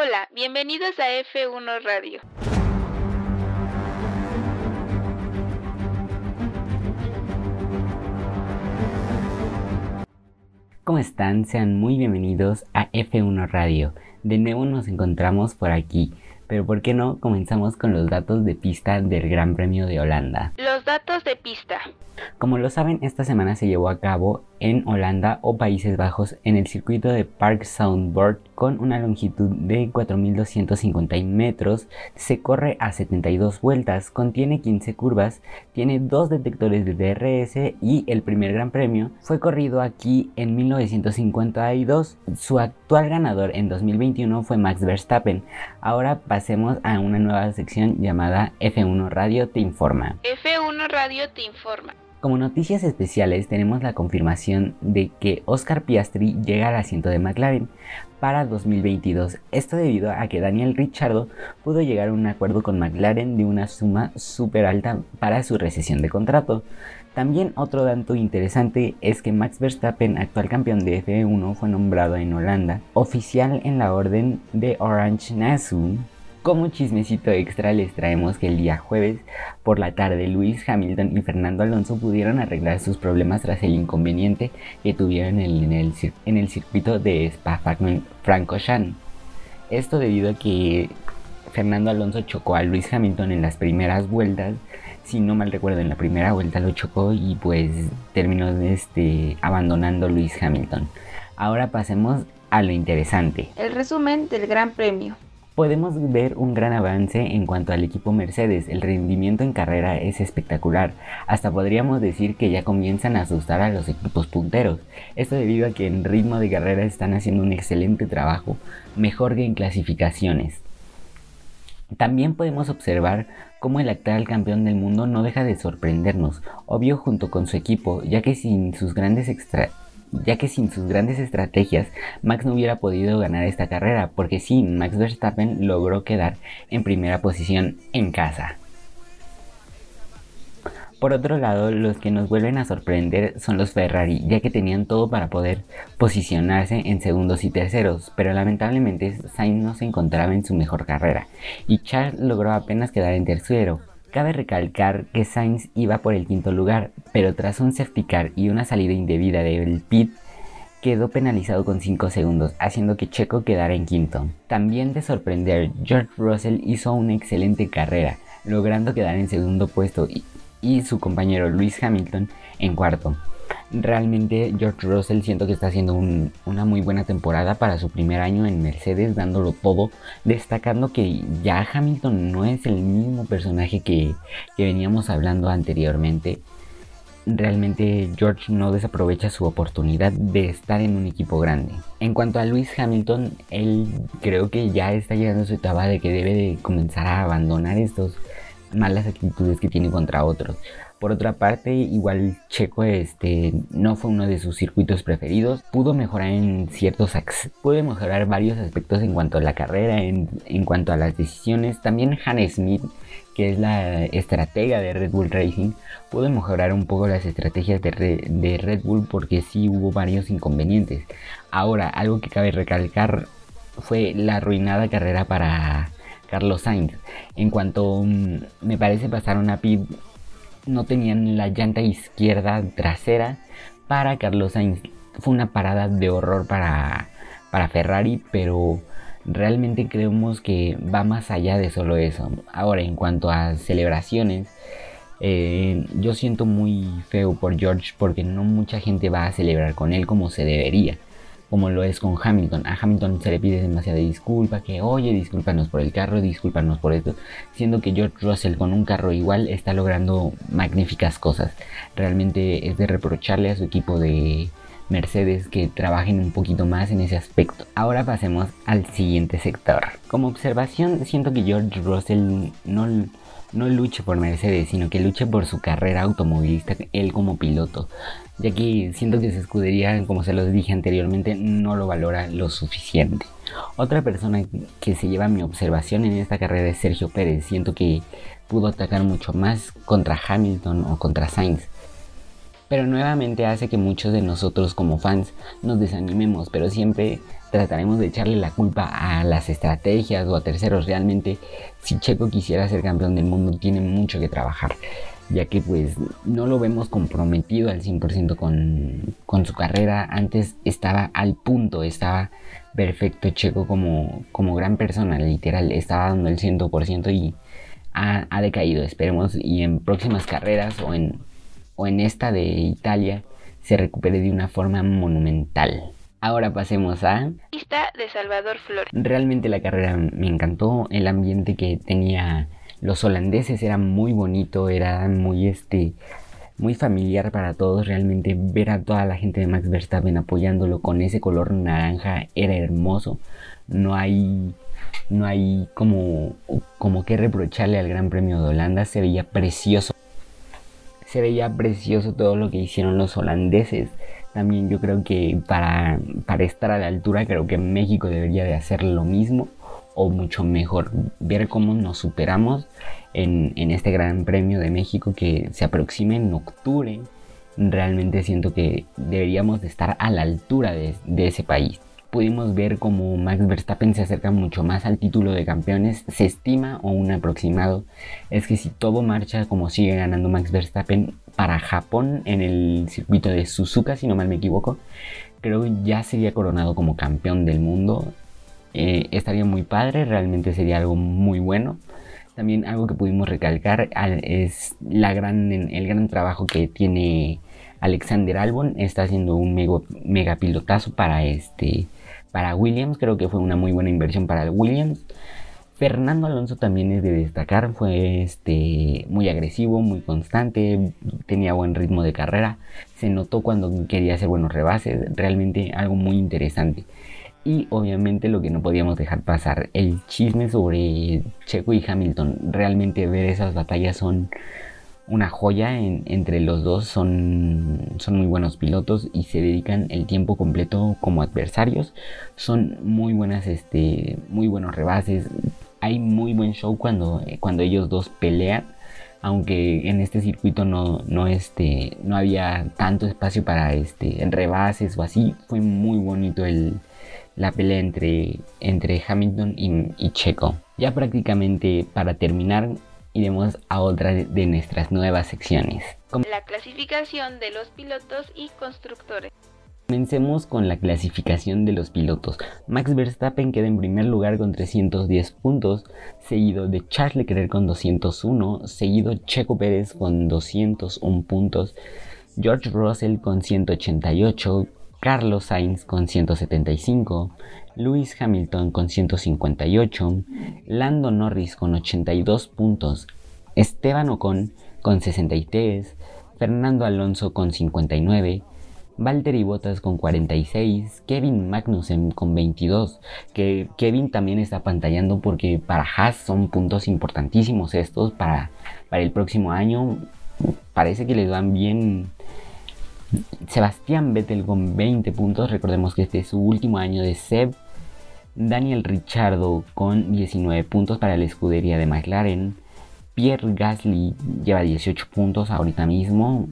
Hola, bienvenidos a F1 Radio. ¿Cómo están? Sean muy bienvenidos a F1 Radio. De nuevo nos encontramos por aquí, pero ¿por qué no comenzamos con los datos de pista del Gran Premio de Holanda? Los datos de pista. Como lo saben, esta semana se llevó a cabo en Holanda o Países Bajos en el circuito de Park Soundboard con una longitud de 4.250 metros, se corre a 72 vueltas, contiene 15 curvas, tiene dos detectores de DRS y el primer gran premio fue corrido aquí en 1952. Su actual ganador en 2021 fue Max Verstappen. Ahora pasemos a una nueva sección llamada F1 Radio te informa. F1 Radio te informa. Como noticias especiales tenemos la confirmación de que Oscar Piastri llega al asiento de McLaren para 2022. Esto debido a que Daniel Ricciardo pudo llegar a un acuerdo con McLaren de una suma súper alta para su recesión de contrato. También otro dato interesante es que Max Verstappen, actual campeón de F1, fue nombrado en Holanda oficial en la orden de Orange Nassau como chismecito extra les traemos que el día jueves por la tarde Luis Hamilton y Fernando Alonso pudieron arreglar sus problemas tras el inconveniente que tuvieron en el, en el circuito de Spa-Francorchamps. Esto debido a que Fernando Alonso chocó a Luis Hamilton en las primeras vueltas. Si no mal recuerdo, en la primera vuelta lo chocó y pues terminó este, abandonando Luis Hamilton. Ahora pasemos a lo interesante. El resumen del Gran Premio podemos ver un gran avance en cuanto al equipo Mercedes. El rendimiento en carrera es espectacular. Hasta podríamos decir que ya comienzan a asustar a los equipos punteros. Esto debido a que en ritmo de carrera están haciendo un excelente trabajo, mejor que en clasificaciones. También podemos observar cómo el actual campeón del mundo no deja de sorprendernos, obvio junto con su equipo, ya que sin sus grandes extra ya que sin sus grandes estrategias Max no hubiera podido ganar esta carrera, porque sí, Max Verstappen logró quedar en primera posición en casa. Por otro lado, los que nos vuelven a sorprender son los Ferrari, ya que tenían todo para poder posicionarse en segundos y terceros, pero lamentablemente Sainz no se encontraba en su mejor carrera, y Charles logró apenas quedar en tercero, Cabe recalcar que Sainz iba por el quinto lugar, pero tras un safety car y una salida indebida del pit, quedó penalizado con 5 segundos, haciendo que Checo quedara en quinto. También de sorprender, George Russell hizo una excelente carrera, logrando quedar en segundo puesto y, y su compañero Lewis Hamilton en cuarto. Realmente George Russell siento que está haciendo una muy buena temporada para su primer año en Mercedes, dándolo todo, destacando que ya Hamilton no es el mismo personaje que, que veníamos hablando anteriormente. Realmente George no desaprovecha su oportunidad de estar en un equipo grande. En cuanto a Lewis Hamilton, él creo que ya está llegando a su etapa de que debe de comenzar a abandonar estas malas actitudes que tiene contra otros. Por otra parte, igual Checo este, no fue uno de sus circuitos preferidos. Pudo mejorar en ciertos pudo mejorar varios aspectos en cuanto a la carrera, en, cuanto a las decisiones. También Hannah Smith, que es la estratega de Red Bull Racing, pudo mejorar un poco las estrategias de, de Red Bull porque sí hubo varios inconvenientes. Ahora, algo que cabe recalcar fue la arruinada carrera para Carlos Sainz. En cuanto mm, me parece pasaron a pit no tenían la llanta izquierda trasera para Carlos Sainz. Fue una parada de horror para, para Ferrari, pero realmente creemos que va más allá de solo eso. Ahora, en cuanto a celebraciones, eh, yo siento muy feo por George porque no mucha gente va a celebrar con él como se debería como lo es con Hamilton. A Hamilton se le pide demasiada disculpa, que oye, discúlpanos por el carro, discúlpanos por esto, siendo que George Russell con un carro igual está logrando magníficas cosas. Realmente es de reprocharle a su equipo de Mercedes que trabajen un poquito más en ese aspecto. Ahora pasemos al siguiente sector. Como observación, siento que George Russell no no luche por Mercedes, sino que luche por su carrera automovilista, él como piloto ya que siento que su escudería, como se los dije anteriormente, no lo valora lo suficiente. Otra persona que se lleva mi observación en esta carrera es Sergio Pérez. Siento que pudo atacar mucho más contra Hamilton o contra Sainz. Pero nuevamente hace que muchos de nosotros como fans nos desanimemos, pero siempre trataremos de echarle la culpa a las estrategias o a terceros. Realmente, si Checo quisiera ser campeón del mundo, tiene mucho que trabajar, ya que pues no lo vemos comprometido al 100% con, con su carrera. Antes estaba al punto, estaba perfecto Checo como, como gran persona, literal, estaba dando el 100% y ha, ha, decaído. Esperemos y en próximas carreras o en, o en esta de Italia se recupere de una forma monumental. Ahora pasemos a... Pista de Salvador Flores. Realmente la carrera me encantó, el ambiente que tenía los holandeses era muy bonito, era muy este muy familiar para todos, realmente ver a toda la gente de Max Verstappen apoyándolo con ese color naranja era hermoso. No hay no hay como como que reprocharle al Gran Premio de Holanda, se veía precioso. Se veía precioso todo lo que hicieron los holandeses también yo creo que para, para estar a la altura creo que México debería de hacer lo mismo o mucho mejor ver cómo nos superamos en, en, este Gran Premio de México que se aproxima en octubre. Realmente siento que deberíamos de estar a la altura de, de ese país. Pudimos ver cómo Max Verstappen se acerca mucho más al título de campeones. Se estima o un aproximado es que si todo marcha como sigue ganando Max Verstappen, para Japón en el circuito de Suzuka, si no mal me equivoco, creo ya sería coronado como campeón del mundo. Eh, estaría muy padre, realmente sería algo muy bueno. También algo que pudimos recalcar es la gran, el gran trabajo que tiene Alexander Albon. Está haciendo un mega, pilotazo para, este, para Williams. Creo que fue una muy buena inversión para Williams. Fernando Alonso también es de destacar, fue este, muy agresivo, muy constante, tenía buen ritmo de carrera, se notó cuando quería hacer buenos rebases, realmente algo muy interesante. Y obviamente lo que no podíamos dejar pasar, el chisme sobre Checo y Hamilton, realmente ver esas batallas son una joya entre los dos, son, son muy buenos pilotos y se dedican el tiempo completo como adversarios, son muy buenas, este, muy buenos rebases, hay muy buen show cuando, cuando ellos dos pelean. Aunque en este circuito no, no, este, no había tanto espacio para este, rebases o así, fue muy bonito el, la pelea entre, entre Hamilton y, Checo. Ya prácticamente para terminar, iremos a otra de nuestras nuevas secciones. La clasificación de los pilotos y constructores. Comencemos con la clasificación de los pilotos. Max Verstappen queda en primer lugar con 310 puntos, seguido de Charles Leclerc con 201, seguido Checo Pérez con 201 puntos, George Russell con 188, Carlos Sainz con 175, Lewis Hamilton con 158, Lando Norris con 82 puntos, Esteban Ocon con 63, Fernando Alonso con 59, Valtteri Bottas con 46, Kevin Magnussen con 22, que Kevin también está pantallando porque para Haas son puntos importantísimos estos para, para el próximo año. Parece que les van bien. Sebastián Vettel con 20 puntos, recordemos que este es su último año de Seb. Daniel Richardo con 19 puntos para la escudería de McLaren. Pierre Gasly lleva 18 puntos ahorita mismo.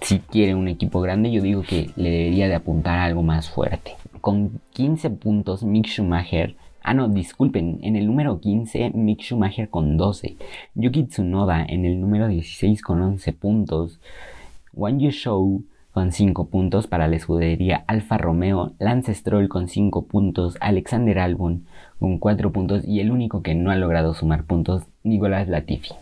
Si quiere un equipo grande, yo digo que le debería de apuntar algo más fuerte. Con 15 puntos, Mick Schumacher. Ah, no, disculpen, en el número 15, Mick Schumacher con 12. Yuki Tsunoda en el número 16 con 11 puntos. Wang Show con 5 puntos para la escudería Alfa Romeo, Lance Stroll con 5 puntos, Alexander Albon con 4 puntos y el único que no ha logrado sumar puntos, Nicolás Latifi.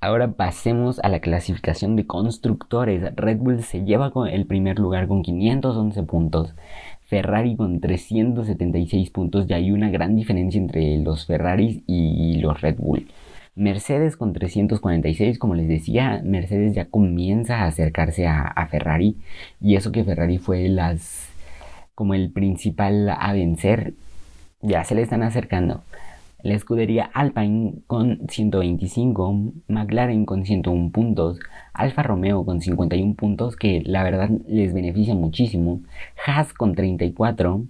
Ahora pasemos a la clasificación de constructores. Red Bull se lleva con el primer lugar con 511 puntos. Ferrari con 376 puntos. Ya hay una gran diferencia entre los Ferraris y los Red Bull. Mercedes con 346, como les decía, Mercedes ya comienza a acercarse a, Ferrari. Y eso que Ferrari fue las como el principal a vencer, ya se le están acercando. La escudería Alpine con 125, McLaren con 101 puntos, Alfa Romeo con 51 puntos que la verdad les beneficia muchísimo, Haas con 34,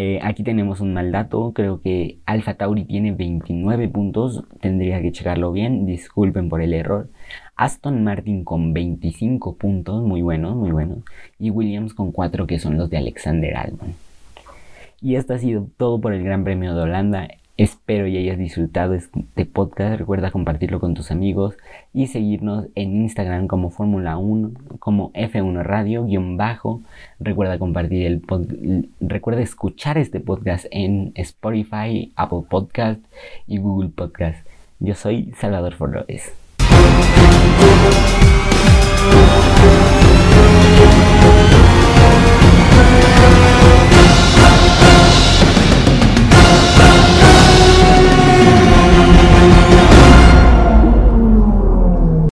Eh, aquí tenemos un mal dato, creo que Alfa Tauri tiene 29 puntos, tendría que checarlo bien, disculpen por el error. Aston Martin con 25 puntos, muy buenos, muy buenos. Y Williams con 4 que son los de Alexander Albon. Y esto ha sido todo por el Gran Premio de Holanda. Espero y hayas disfrutado este podcast. Recuerda compartirlo con tus amigos y seguirnos en Instagram como Fórmula 1, como F1 Radio, guion bajo. Recuerda compartir el recuerda escuchar este podcast en Spotify, Apple Podcast y Google Podcast. Yo soy Salvador Flores.